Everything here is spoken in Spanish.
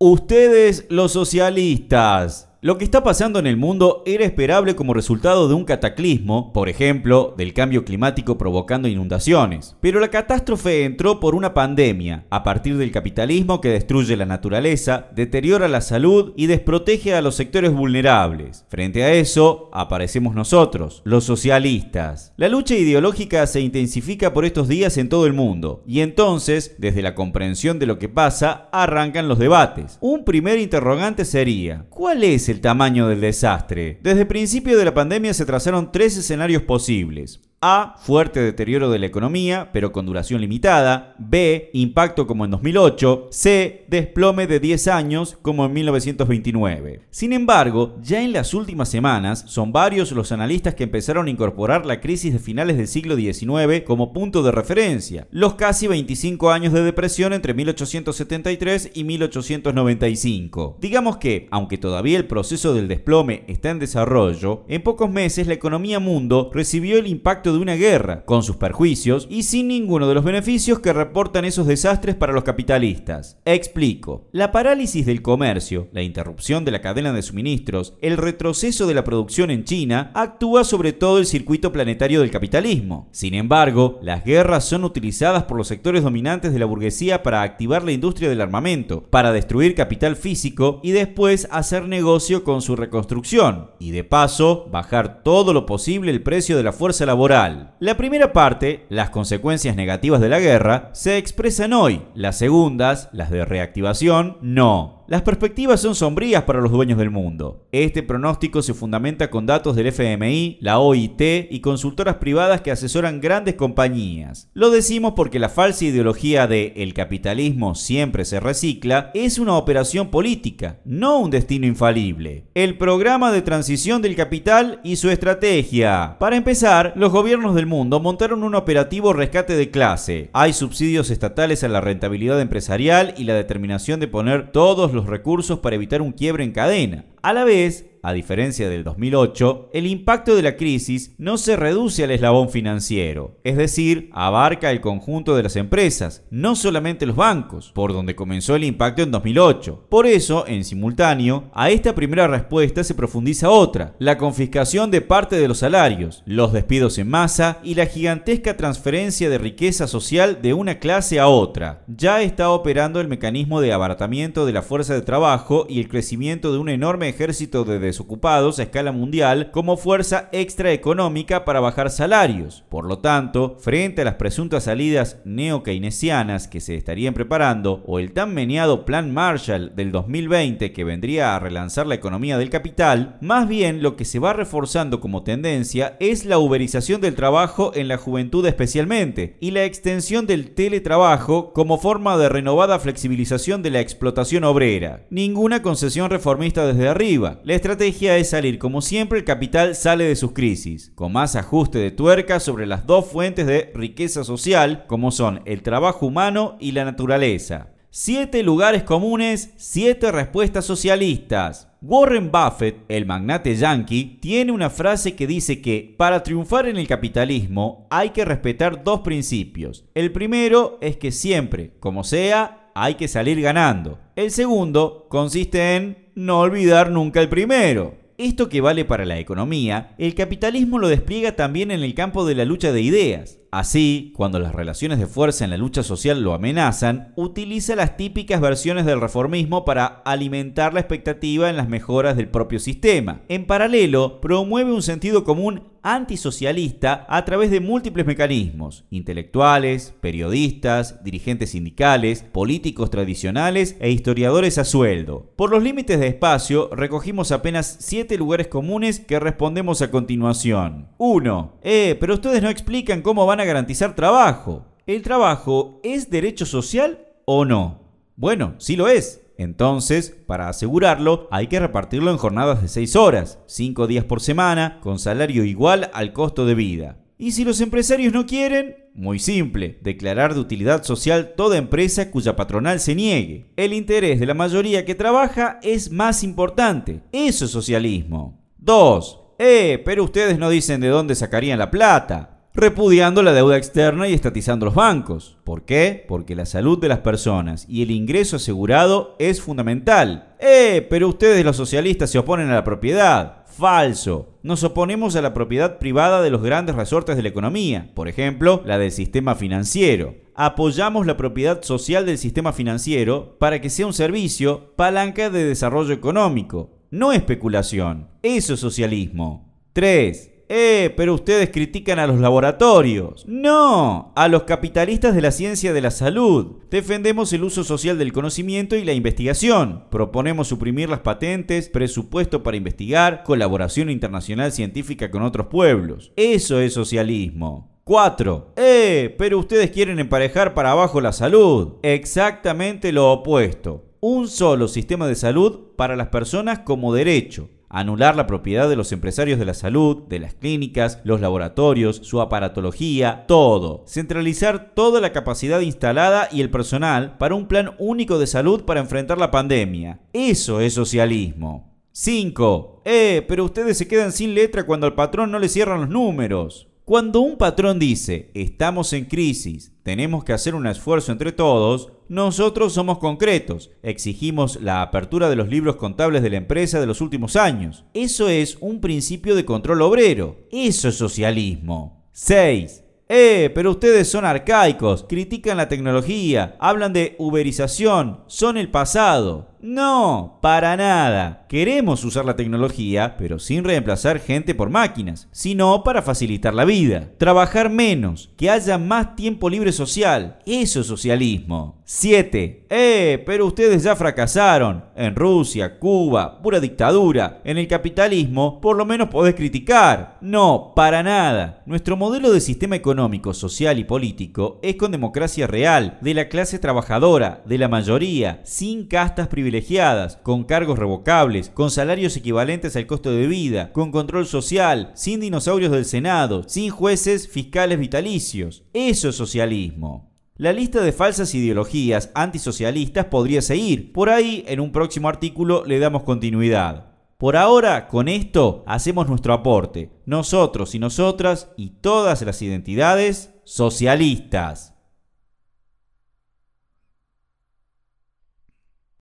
Ustedes los socialistas. Lo que está pasando en el mundo era esperable como resultado de un cataclismo, por ejemplo, del cambio climático provocando inundaciones. Pero la catástrofe entró por una pandemia, a partir del capitalismo que destruye la naturaleza, deteriora la salud y desprotege a los sectores vulnerables. Frente a eso, aparecemos nosotros, los socialistas. La lucha ideológica se intensifica por estos días en todo el mundo, y entonces, desde la comprensión de lo que pasa, arrancan los debates. Un primer interrogante sería, ¿cuál es el tamaño del desastre. Desde el principio de la pandemia se trazaron tres escenarios posibles. A. Fuerte deterioro de la economía, pero con duración limitada. B. Impacto como en 2008. C. Desplome de 10 años como en 1929. Sin embargo, ya en las últimas semanas son varios los analistas que empezaron a incorporar la crisis de finales del siglo XIX como punto de referencia. Los casi 25 años de depresión entre 1873 y 1895. Digamos que, aunque todavía el proceso del desplome está en desarrollo, en pocos meses la economía mundo recibió el impacto de una guerra, con sus perjuicios y sin ninguno de los beneficios que reportan esos desastres para los capitalistas. Explico. La parálisis del comercio, la interrupción de la cadena de suministros, el retroceso de la producción en China, actúa sobre todo el circuito planetario del capitalismo. Sin embargo, las guerras son utilizadas por los sectores dominantes de la burguesía para activar la industria del armamento, para destruir capital físico y después hacer negocio con su reconstrucción, y de paso bajar todo lo posible el precio de la fuerza laboral la primera parte, las consecuencias negativas de la guerra, se expresan hoy. Las segundas, las de reactivación, no. Las perspectivas son sombrías para los dueños del mundo. Este pronóstico se fundamenta con datos del FMI, la OIT y consultoras privadas que asesoran grandes compañías. Lo decimos porque la falsa ideología de el capitalismo siempre se recicla es una operación política, no un destino infalible. El programa de transición del capital y su estrategia. Para empezar, los gobiernos del mundo montaron un operativo rescate de clase. Hay subsidios estatales a la rentabilidad empresarial y la determinación de poner todos los los recursos para evitar un quiebre en cadena. A la vez, a diferencia del 2008, el impacto de la crisis no se reduce al eslabón financiero, es decir, abarca el conjunto de las empresas, no solamente los bancos, por donde comenzó el impacto en 2008. Por eso, en simultáneo, a esta primera respuesta se profundiza otra, la confiscación de parte de los salarios, los despidos en masa y la gigantesca transferencia de riqueza social de una clase a otra. Ya está operando el mecanismo de abaratamiento de la fuerza de trabajo y el crecimiento de un enorme ejército de desocupados a escala mundial como fuerza extraeconómica para bajar salarios. Por lo tanto, frente a las presuntas salidas neo-keynesianas que se estarían preparando o el tan meneado Plan Marshall del 2020 que vendría a relanzar la economía del capital, más bien lo que se va reforzando como tendencia es la uberización del trabajo en la juventud especialmente y la extensión del teletrabajo como forma de renovada flexibilización de la explotación obrera. Ninguna concesión reformista desde arriba. La estrategia es salir como siempre el capital sale de sus crisis, con más ajuste de tuerca sobre las dos fuentes de riqueza social como son el trabajo humano y la naturaleza. Siete lugares comunes, siete respuestas socialistas. Warren Buffett, el magnate yankee, tiene una frase que dice que para triunfar en el capitalismo hay que respetar dos principios. El primero es que siempre, como sea, hay que salir ganando. El segundo consiste en no olvidar nunca el primero. Esto que vale para la economía, el capitalismo lo despliega también en el campo de la lucha de ideas. Así, cuando las relaciones de fuerza en la lucha social lo amenazan, utiliza las típicas versiones del reformismo para alimentar la expectativa en las mejoras del propio sistema. En paralelo, promueve un sentido común antisocialista a través de múltiples mecanismos, intelectuales, periodistas, dirigentes sindicales, políticos tradicionales e historiadores a sueldo. Por los límites de espacio, recogimos apenas siete lugares comunes que respondemos a continuación. 1. Eh, pero ustedes no explican cómo van a garantizar trabajo. ¿El trabajo es derecho social o no? Bueno, sí lo es. Entonces, para asegurarlo, hay que repartirlo en jornadas de 6 horas, 5 días por semana, con salario igual al costo de vida. Y si los empresarios no quieren, muy simple, declarar de utilidad social toda empresa cuya patronal se niegue. El interés de la mayoría que trabaja es más importante. Eso es socialismo. 2. Eh, pero ustedes no dicen de dónde sacarían la plata. Repudiando la deuda externa y estatizando los bancos. ¿Por qué? Porque la salud de las personas y el ingreso asegurado es fundamental. ¡Eh! Pero ustedes los socialistas se oponen a la propiedad. Falso. Nos oponemos a la propiedad privada de los grandes resortes de la economía, por ejemplo, la del sistema financiero. Apoyamos la propiedad social del sistema financiero para que sea un servicio, palanca de desarrollo económico, no especulación. Eso es socialismo. 3. Eh, pero ustedes critican a los laboratorios. No, a los capitalistas de la ciencia de la salud. Defendemos el uso social del conocimiento y la investigación. Proponemos suprimir las patentes, presupuesto para investigar, colaboración internacional científica con otros pueblos. Eso es socialismo. 4. Eh, pero ustedes quieren emparejar para abajo la salud. Exactamente lo opuesto. Un solo sistema de salud para las personas como derecho anular la propiedad de los empresarios de la salud, de las clínicas, los laboratorios, su aparatología, todo. Centralizar toda la capacidad instalada y el personal para un plan único de salud para enfrentar la pandemia. Eso es socialismo. 5. Eh, pero ustedes se quedan sin letra cuando al patrón no le cierran los números. Cuando un patrón dice, estamos en crisis, tenemos que hacer un esfuerzo entre todos, nosotros somos concretos, exigimos la apertura de los libros contables de la empresa de los últimos años. Eso es un principio de control obrero. Eso es socialismo. 6. Eh, pero ustedes son arcaicos, critican la tecnología, hablan de uberización, son el pasado. No, para nada. Queremos usar la tecnología, pero sin reemplazar gente por máquinas, sino para facilitar la vida. Trabajar menos, que haya más tiempo libre social. Eso es socialismo. 7. Eh, pero ustedes ya fracasaron. En Rusia, Cuba, pura dictadura. En el capitalismo, por lo menos podés criticar. No, para nada. Nuestro modelo de sistema económico, social y político es con democracia real, de la clase trabajadora, de la mayoría, sin castas privilegiadas privilegiadas, con cargos revocables, con salarios equivalentes al costo de vida, con control social, sin dinosaurios del Senado, sin jueces fiscales vitalicios. Eso es socialismo. La lista de falsas ideologías antisocialistas podría seguir. Por ahí, en un próximo artículo, le damos continuidad. Por ahora, con esto, hacemos nuestro aporte. Nosotros y nosotras y todas las identidades socialistas.